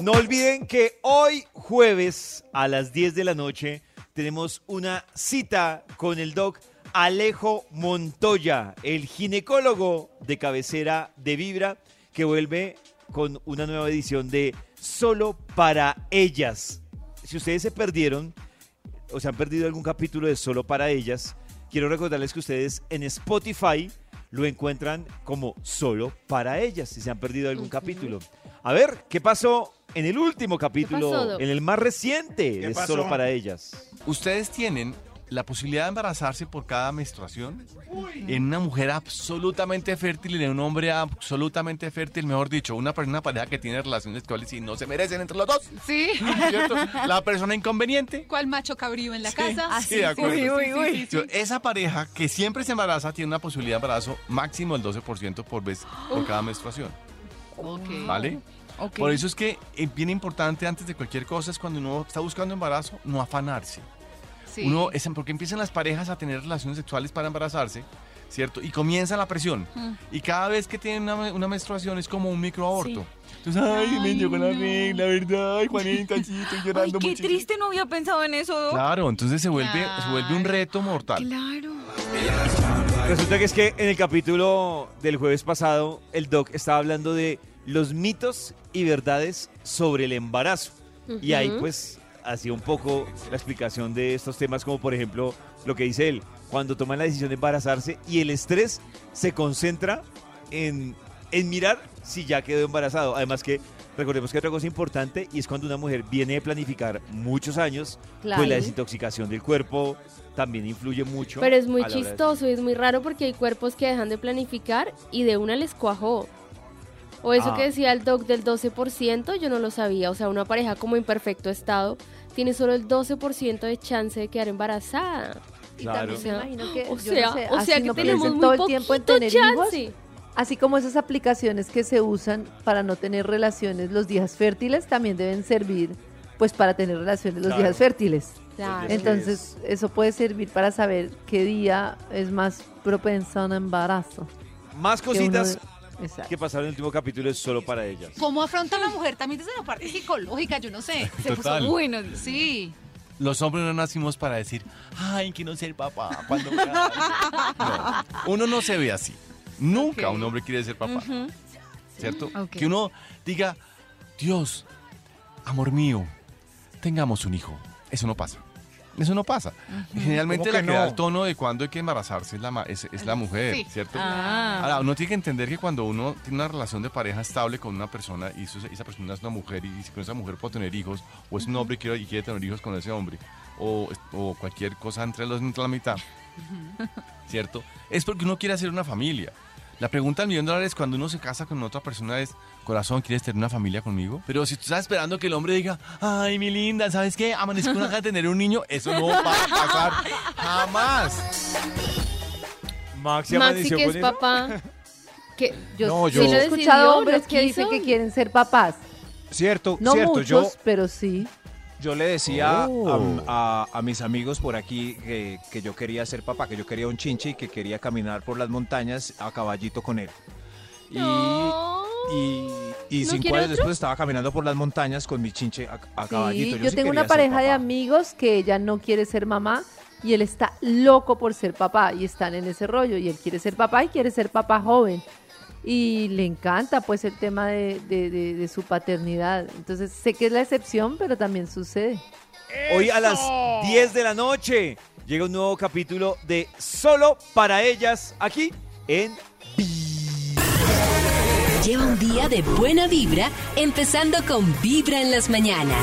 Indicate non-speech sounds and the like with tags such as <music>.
No olviden que hoy jueves a las 10 de la noche tenemos una cita con el doc Alejo Montoya, el ginecólogo de cabecera de Vibra, que vuelve con una nueva edición de Solo para ellas. Si ustedes se perdieron o se han perdido algún capítulo de Solo para ellas, quiero recordarles que ustedes en Spotify lo encuentran como Solo para ellas, si se han perdido algún capítulo. A ver, ¿qué pasó en el último capítulo, en el más reciente de? Solo para ellas? ¿Ustedes tienen la posibilidad de embarazarse por cada menstruación? En una mujer absolutamente fértil y en un hombre absolutamente fértil, mejor dicho, una persona pareja que tiene relaciones sexuales y no se merecen entre los dos. Sí. <laughs> ¿Cierto? La persona inconveniente. ¿Cuál macho cabrío en la casa? sí, de acuerdo. Uy, uy, uy. Sí, Esa pareja que siempre se embaraza tiene una posibilidad de embarazo máximo del 12% por vez por cada menstruación. Ok. ¿Vale? Ok. Por eso es que es bien importante antes de cualquier cosa es cuando uno está buscando embarazo, no afanarse. Sí. Uno es porque empiezan las parejas a tener relaciones sexuales para embarazarse, ¿cierto? Y comienza la presión. Mm. Y cada vez que tienen una, una menstruación es como un microaborto. Entonces, ay, me llegó la regla, ¿verdad? Ay, Juanita, sí, estoy Ay, llorando qué muchísimo. triste, no había pensado en eso. Doc. Claro, entonces se vuelve, se vuelve un Claro. reto mortal. Claro. Resulta que es que en el capítulo del jueves pasado, el doc estaba hablando de los mitos y verdades sobre el embarazo. Y ahí pues hacía un poco la explicación de estos temas, como por ejemplo lo que dice él, cuando toman la decisión de embarazarse y el estrés se concentra en, en mirar si ya quedó embarazado. Además que recordemos que otra cosa importante y es cuando una mujer viene de planificar muchos años, Claro. pues la desintoxicación del cuerpo también influye mucho. Pero es muy chistoso y es muy raro porque hay cuerpos que dejan de planificar y de una les cuajó. O eso Ah. que decía el doc del 12%, yo no lo sabía. O sea, una pareja como en perfecto estado tiene solo el 12% de chance de quedar embarazada. Y Claro. también O sea, me imagino que, o sea, no sé, o así sea que no tenemos muy todo el tiempo en poquito tener hijos, chance. así como esas aplicaciones que se usan para no tener relaciones los días fértiles, también deben servir pues para tener relaciones los Claro. días fértiles. Claro. Entonces, eso puede servir para saber qué día es más propenso a un embarazo. Más cositas Exacto. que pasaron en el último capítulo es solo para ellas. ¿Cómo afronta la mujer también desde la parte psicológica? Yo no sé. <laughs> Se Total. puso bueno. Sí. Los hombres no nacimos para decir, ay, quiero ser papá. Cuando <laughs> no, uno no se ve así. Nunca un hombre quiere ser papá. ¿Cierto? Que uno diga, Dios, amor mío, tengamos un hijo. Eso no pasa. Eso no pasa. Generalmente ¿Cómo la que da el tono de cuando hay que embarazarse es la, ma- es, es la mujer, Sí. ¿cierto? Ah. Ahora, uno tiene que entender que cuando uno tiene una relación de pareja estable con una persona y eso- esa persona es una mujer y si con esa mujer puede tener hijos, o es un hombre y quiere, y quiere tener hijos con ese hombre, o, o cualquier cosa entre los entre la mitad, ¿cierto? Es porque uno quiere hacer una familia. La pregunta del millón de dólares cuando uno se casa con otra persona es, corazón, ¿quieres tener una familia conmigo? Pero si tú estás esperando que el hombre diga, ay, mi linda, ¿sabes qué? Amanezco con ganas de tener un niño, eso no va a pasar jamás. Maxi, Maxi, que es papá. Que Yo, No, yo yo- he escuchado hombres que dicen que quieren ser papás. Cierto, No cierto. muchos, Yo, pero sí. Yo le decía Oh. a, a- a mis amigos por aquí que, que yo quería ser papá, que yo quería un chinche y que quería caminar por las montañas a caballito con él. Y, No. y, y ¿No cinco años otro? después estaba caminando por las montañas con mi chinche a, a caballito. Yo sí tengo una pareja de amigos que ella no quiere ser mamá y él está loco por ser papá y están en ese rollo y él quiere ser papá y quiere ser papá joven y le encanta pues el tema de, de- de- de su paternidad. Entonces sé que es la excepción, pero también sucede. Hoy a las 10 de la noche llega un nuevo capítulo de Solo para ellas aquí en Lleva un día de buena vibra, empezando con Vibra en las mañanas.